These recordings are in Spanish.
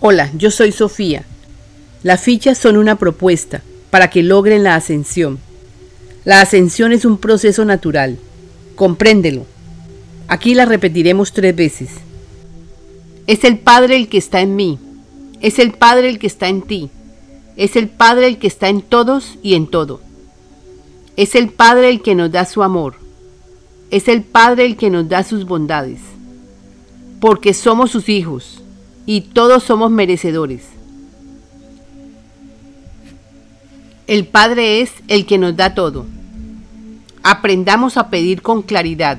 Hola, yo soy Sofía. Las fichas son una propuesta para que logren la ascensión. La ascensión es un proceso natural. Compréndelo. Aquí la repetiremos tres veces. Es el Padre el que está en mí. Es el Padre el que está en ti. Es el Padre el que está en todos y en todo. Es el Padre el que nos da su amor. Es el Padre el que nos da sus bondades. Porque somos sus hijos y todos somos merecedores. El Padre es el que nos da todo. Aprendamos a pedir con claridad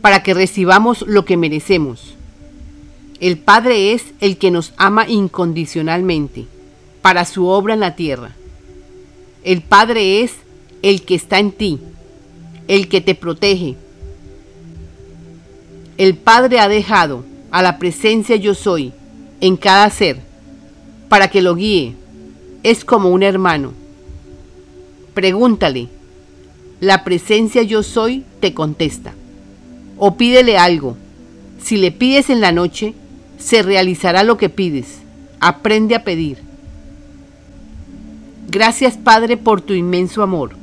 para que recibamos lo que merecemos. El Padre es el que nos ama incondicionalmente para su obra en la tierra. El Padre es el que está en ti, el que te protege. El Padre ha dejado a la presencia yo soy en cada ser para que lo guíe. Es como un hermano. Pregúntale. La presencia yo soy te contesta. O pídele algo. Si le pides en la noche, se realizará lo que pides. Aprende a pedir. Gracias Padre por tu inmenso amor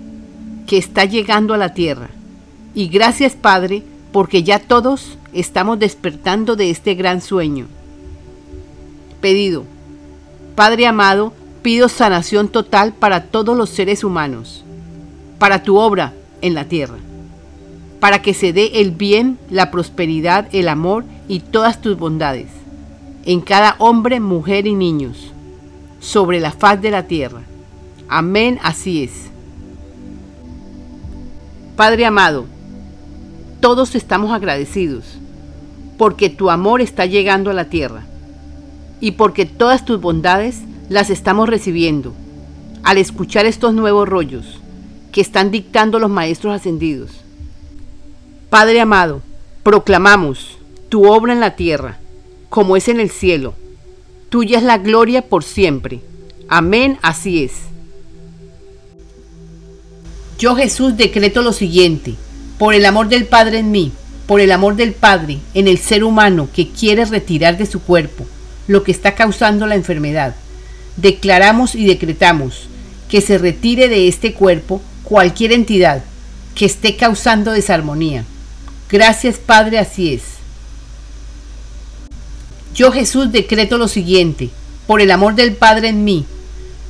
que está llegando a la tierra. Y gracias Padre porque ya todos estamos despertando de este gran sueño. Pedido. Padre amado, pido sanación total para todos los seres humanos, para tu obra en la tierra, para que se dé el bien, la prosperidad, el amor y todas tus bondades, en cada hombre, mujer y niños, sobre la faz de la tierra. Amén, así es. Padre amado, todos estamos agradecidos porque tu amor está llegando a la tierra y porque todas tus bondades las estamos recibiendo al escuchar estos nuevos rollos que están dictando los maestros ascendidos. Padre amado, proclamamos tu obra en la tierra, como es en el cielo. Tuya es la gloria por siempre. Amén, así es. Yo Jesús decreto lo siguiente, por el amor del Padre en mí, por el amor del Padre en el ser humano que quiere retirar de su cuerpo, lo que está causando la enfermedad. Declaramos y decretamos que se retire de este cuerpo cualquier entidad que esté causando desarmonía. Gracias Padre, así es. Yo Jesús decreto lo siguiente, por el amor del Padre en mí,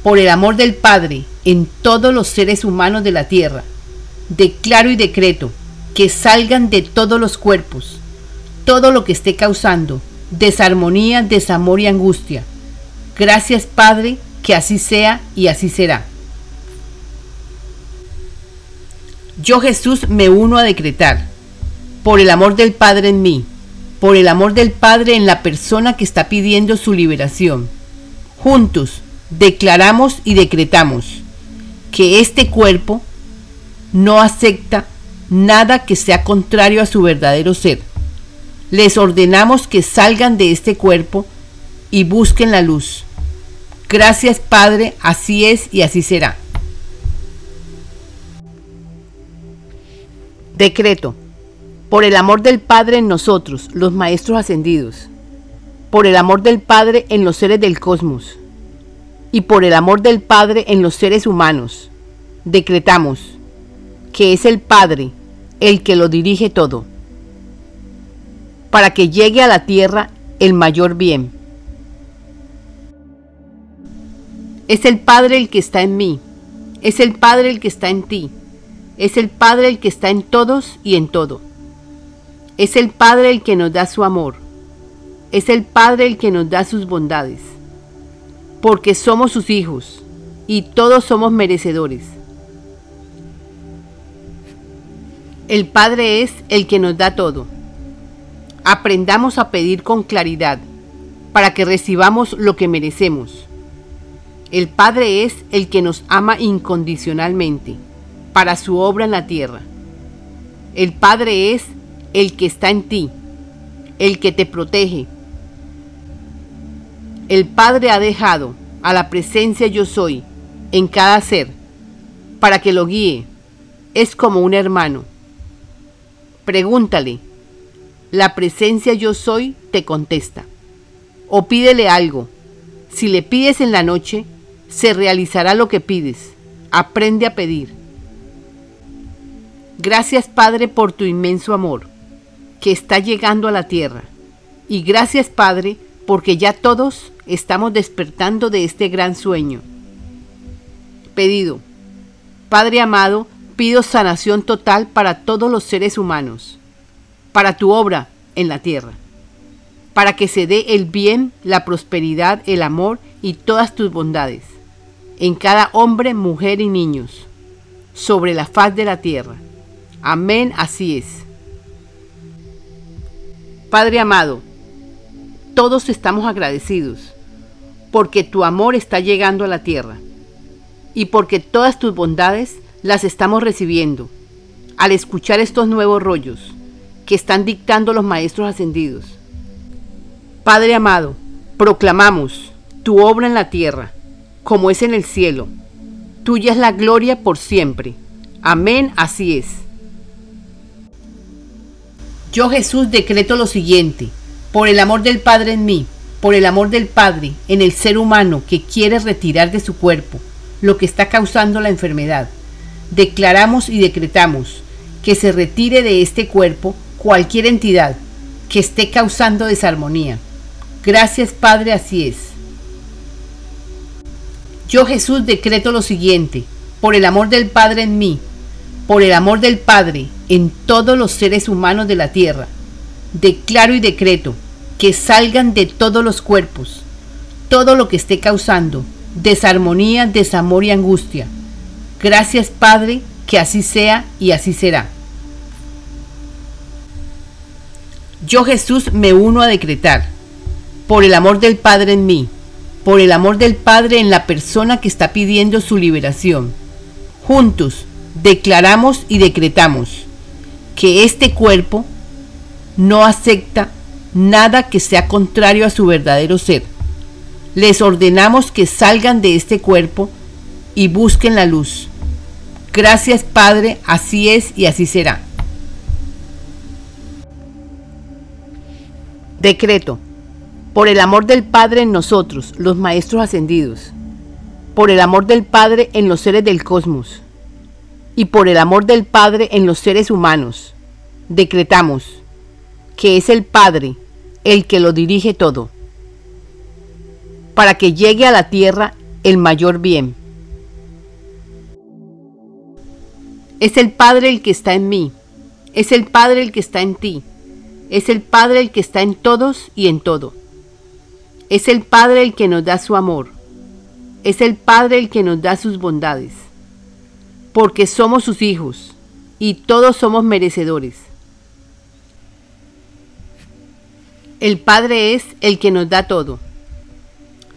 por el amor del Padre en todos los seres humanos de la tierra, declaro y decreto que salgan de todos los cuerpos todo lo que esté causando desarmonía, desamor y angustia. Gracias Padre, que así sea y así será. Yo Jesús me uno a decretar, por el amor del Padre en mí, por el amor del Padre en la persona que está pidiendo su liberación. Juntos declaramos y decretamos que este cuerpo no acepta nada que sea contrario a su verdadero ser les ordenamos que salgan de este cuerpo y busquen la luz. Gracias Padre, así es y así será. Decreto. Por el amor del Padre en nosotros, los Maestros Ascendidos. Por el amor del Padre en los seres del cosmos. Y por el amor del Padre en los seres humanos. Decretamos que es el Padre el que lo dirige todo para que llegue a la tierra el mayor bien. Es el Padre el que está en mí, es el Padre el que está en ti, es el Padre el que está en todos y en todo. Es el Padre el que nos da su amor, es el Padre el que nos da sus bondades, porque somos sus hijos y todos somos merecedores. El Padre es el que nos da todo Aprendamos a pedir con claridad para que recibamos lo que merecemos. El Padre es el que nos ama incondicionalmente para su obra en la tierra. El Padre es el que está en ti, el que te protege. El Padre ha dejado a la presencia yo soy en cada ser para que lo guíe. Es como un hermano. Pregúntale la presencia yo soy te contesta. O pídele algo. Si le pides en la noche, se realizará lo que pides. Aprende a pedir. Gracias Padre por tu inmenso amor, que está llegando a la tierra. Y gracias Padre porque ya todos estamos despertando de este gran sueño. Pedido. Padre amado, pido sanación total para todos los seres humanos, para tu obra en la tierra para que se dé el bien, la prosperidad, el amor y todas tus bondades, en cada hombre, mujer y niños, sobre la faz de la tierra. Amén, así es. Padre amado, todos estamos agradecidos porque tu amor está llegando a la tierra y porque todas tus bondades las estamos recibiendo al escuchar estos nuevos rollos que están dictando los maestros ascendidos Padre amado, proclamamos tu obra en la tierra, como es en el cielo. Tuya es la gloria por siempre. Amén, así es. Yo Jesús decreto lo siguiente, por el amor del Padre en mí, por el amor del Padre en el ser humano que quiere retirar de su cuerpo lo que está causando la enfermedad. Declaramos y decretamos que se retire de este cuerpo cualquier entidad que esté causando desarmonía Gracias Padre, así es. Yo Jesús decreto lo siguiente, por el amor del Padre en mí, por el amor del Padre en todos los seres humanos de la tierra, declaro y decreto que salgan de todos los cuerpos todo lo que esté causando desarmonía, desamor y angustia. Gracias Padre, que así sea y así será. Yo Jesús me uno a decretar por el amor del Padre en mí, por el amor del Padre en la persona que está pidiendo su liberación. Juntos declaramos y decretamos que este cuerpo no acepta nada que sea contrario a su verdadero ser. Les ordenamos que salgan de este cuerpo y busquen la luz. Gracias Padre, así es y así será. Decreto. Por el amor del Padre en nosotros, los Maestros Ascendidos, por el amor del Padre en los seres del cosmos. Y por el amor del Padre en los seres humanos, decretamos que es el Padre el que lo dirige todo, para que llegue a la tierra el mayor bien. Es el Padre el que está en mí, es el Padre el que está en ti, es el Padre el que está en todos y en todo. Es el Padre el que nos da su amor. Es el Padre el que nos da sus bondades. Porque somos sus hijos y todos somos merecedores. El Padre es el que nos da todo.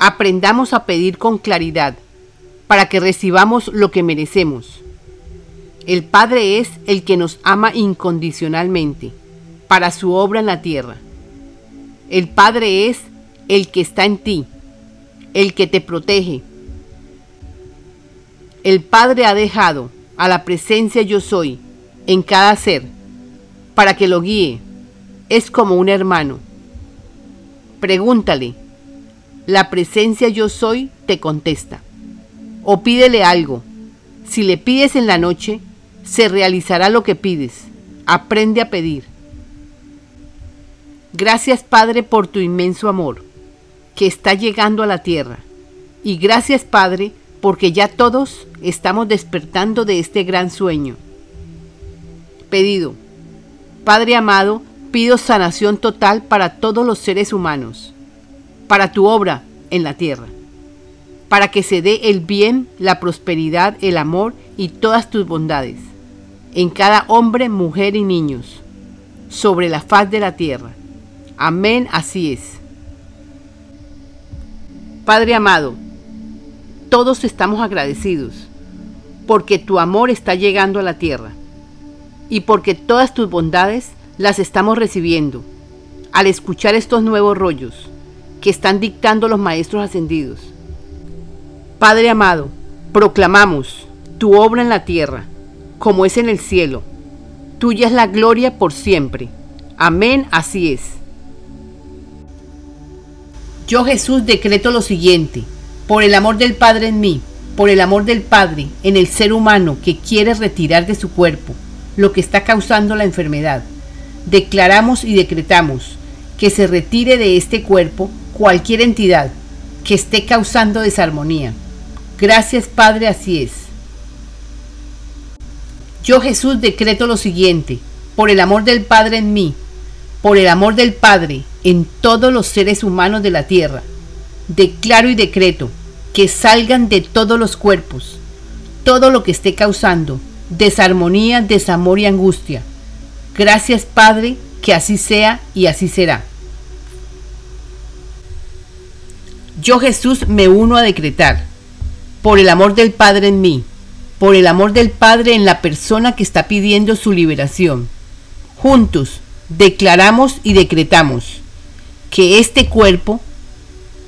Aprendamos a pedir con claridad para que recibamos lo que merecemos. El Padre es el que nos ama incondicionalmente para su obra en la tierra. El Padre es el que está en ti, el que te protege. El Padre ha dejado a la presencia yo soy en cada ser para que lo guíe. Es como un hermano. Pregúntale. La presencia yo soy te contesta. O pídele algo. Si le pides en la noche, se realizará lo que pides. Aprende a pedir. Gracias Padre por tu inmenso amor que está llegando a la tierra. Y gracias Padre, porque ya todos estamos despertando de este gran sueño. Pedido. Padre amado, pido sanación total para todos los seres humanos, para tu obra en la tierra, para que se dé el bien, la prosperidad, el amor y todas tus bondades, en cada hombre, mujer y niños, sobre la faz de la tierra. Amén, así es. Padre amado, todos estamos agradecidos porque tu amor está llegando a la tierra y porque todas tus bondades las estamos recibiendo al escuchar estos nuevos rollos que están dictando los maestros ascendidos. Padre amado, proclamamos tu obra en la tierra, como es en el cielo. Tuya es la gloria por siempre. Amén, así es. Yo Jesús decreto lo siguiente, por el amor del Padre en mí, por el amor del Padre en el ser humano que quiere retirar de su cuerpo lo que está causando la enfermedad, declaramos y decretamos que se retire de este cuerpo cualquier entidad que esté causando desarmonía. Gracias Padre, así es. Yo Jesús decreto lo siguiente, por el amor del Padre en mí, por el amor del Padre en todos los seres humanos de la tierra, declaro y decreto que salgan de todos los cuerpos todo lo que esté causando desarmonía, desamor y angustia. Gracias Padre, que así sea y así será. Yo Jesús me uno a decretar, por el amor del Padre en mí, por el amor del Padre en la persona que está pidiendo su liberación. Juntos declaramos y decretamos que este cuerpo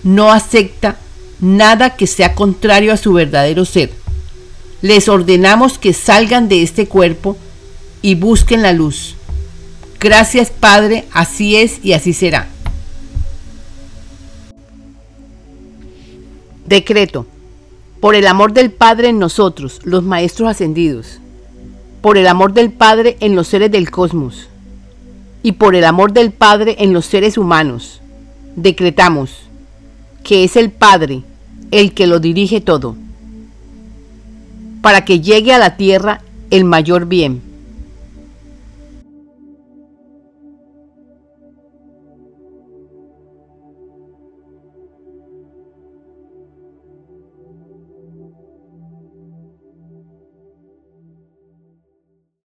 no acepta nada que sea contrario a su verdadero ser. Les ordenamos que salgan de este cuerpo y busquen la luz. Gracias Padre, así es y así será. Decreto. Por el amor del Padre en nosotros, los Maestros Ascendidos. Por el amor del Padre en los seres del cosmos. Y por el amor del Padre en los seres humanos. Decretamos que es el Padre el que lo dirige todo, para que llegue a la tierra el mayor bien.